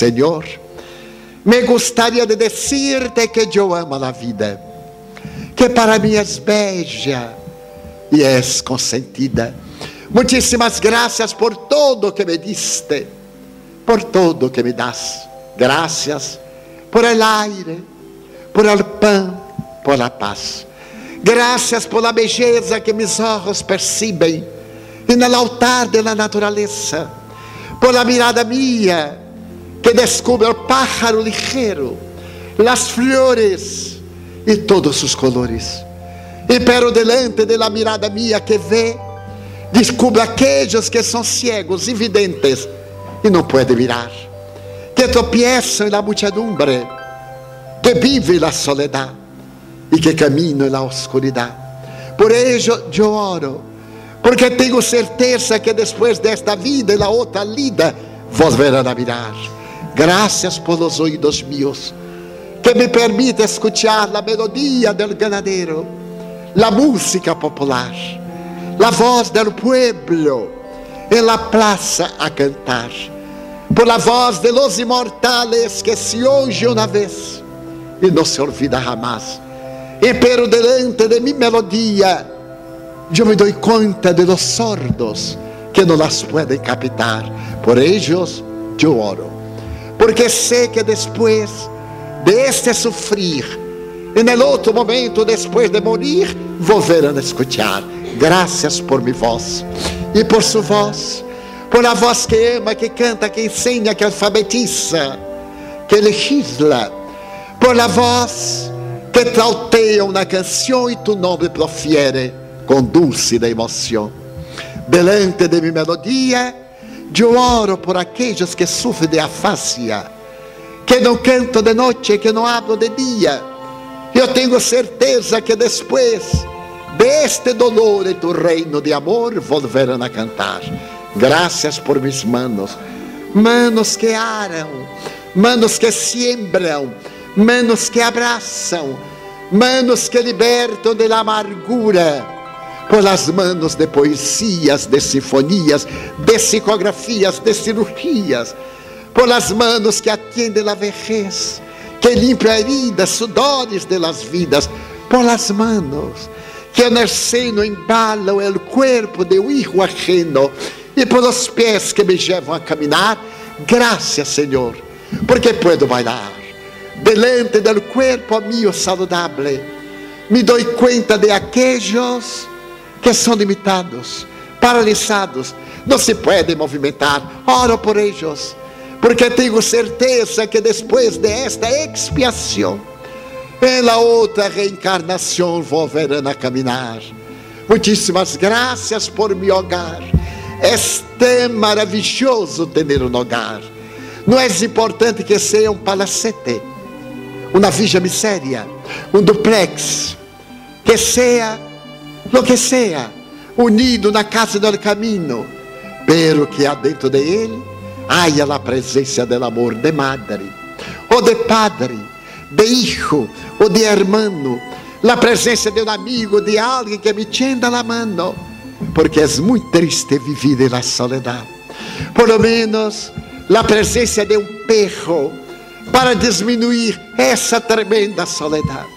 Senhor, me gostaria de dizer-te que eu amo a vida, que para mim és beija e és consentida. Muitíssimas graças por todo que me diste, por todo que me das. Graças por el aire, por el a paz. Graças por a beleza que meus olhos percebem e no altar da natureza, por a mirada minha que descubre o pájaro ligeiro, as flores e todos os colores. E pero delante de la mirada minha que vê, descubre aqueles que são cegos e videntes e não podem mirar, que tropeçam na muchedumbre, que vivem na soledade e que caminham na oscuridade. Por isso eu oro, porque tenho certeza que depois desta vida e na outra lida, vos verão a mirar Graças por los oídos míos, que me permite escuchar a melodia del ganadero, a música popular, a voz del pueblo en la plaza a cantar, por la voz de los imortales que se oye una vez e não se olvida jamás. E pero delante de mi melodia, eu me dou conta de los sordos que não las pueden captar. Por ellos eu oro porque sei que depois de este e no outro momento, depois de morir, volverão a escutar. Graças por minha voz e por sua voz, por a voz que ama, que canta, que ensina, que alfabetiza, que legisla, por a voz que trauteia uma canção e tu nome profiere com dulce emoção. Delante de minha melodia, eu oro por aqueles que sofrem de afasia, que não cantam de noite, que não hablam de dia. Eu tenho certeza que depois deste dolor e do reino de amor volverão a cantar. Graças por mis manos, manos que aram, manos que siembram, manos que abraçam, manos que libertam da amargura por las manos de poesias, de sinfonias, de psicografias, de cirurgias, por las manos que atendem a vejez, que limpam heridas, sudores de las vidas, por las manos que en el seno embalam o corpo de um hijo ajeno, e por los pés que me levam a caminhar, graças, Senhor, porque puedo bailar delante del cuerpo mío saludable. Me dou conta de aqueles que são limitados, paralisados, não se podem movimentar. Oro por eles, porque tenho certeza que depois desta expiação, pela outra reencarnação volverão a caminhar. Muitíssimas graças por meu hogar. É maravilhoso ter um hogar. Não é importante que seja um palacete, uma villa miséria, um duplex, que seja lo que sea, unido na casa do caminho, pero que há dentro de ele haya a presença do amor de madre, ou de padre, de hijo, ou de hermano, a presença de um amigo, de alguém que me tienda a mano, porque é muito triste viver na soledade. Por lo menos a presença de um perro para diminuir essa tremenda soledade.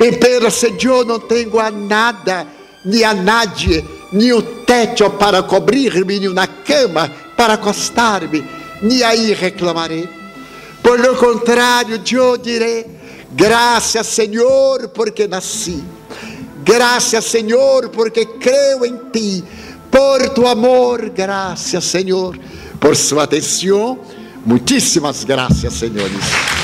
E pero se eu não tenho a nada ni a nadie, ni o teto para cobrir-me, ni uma cama para acostar-me, ni aí reclamarei. Por lo contrário, eu direi: graças, Senhor, porque nasci. Graças, Senhor, porque creio em ti. Por tu amor, graças, Senhor, por sua atenção. Muitíssimas graças, senhores.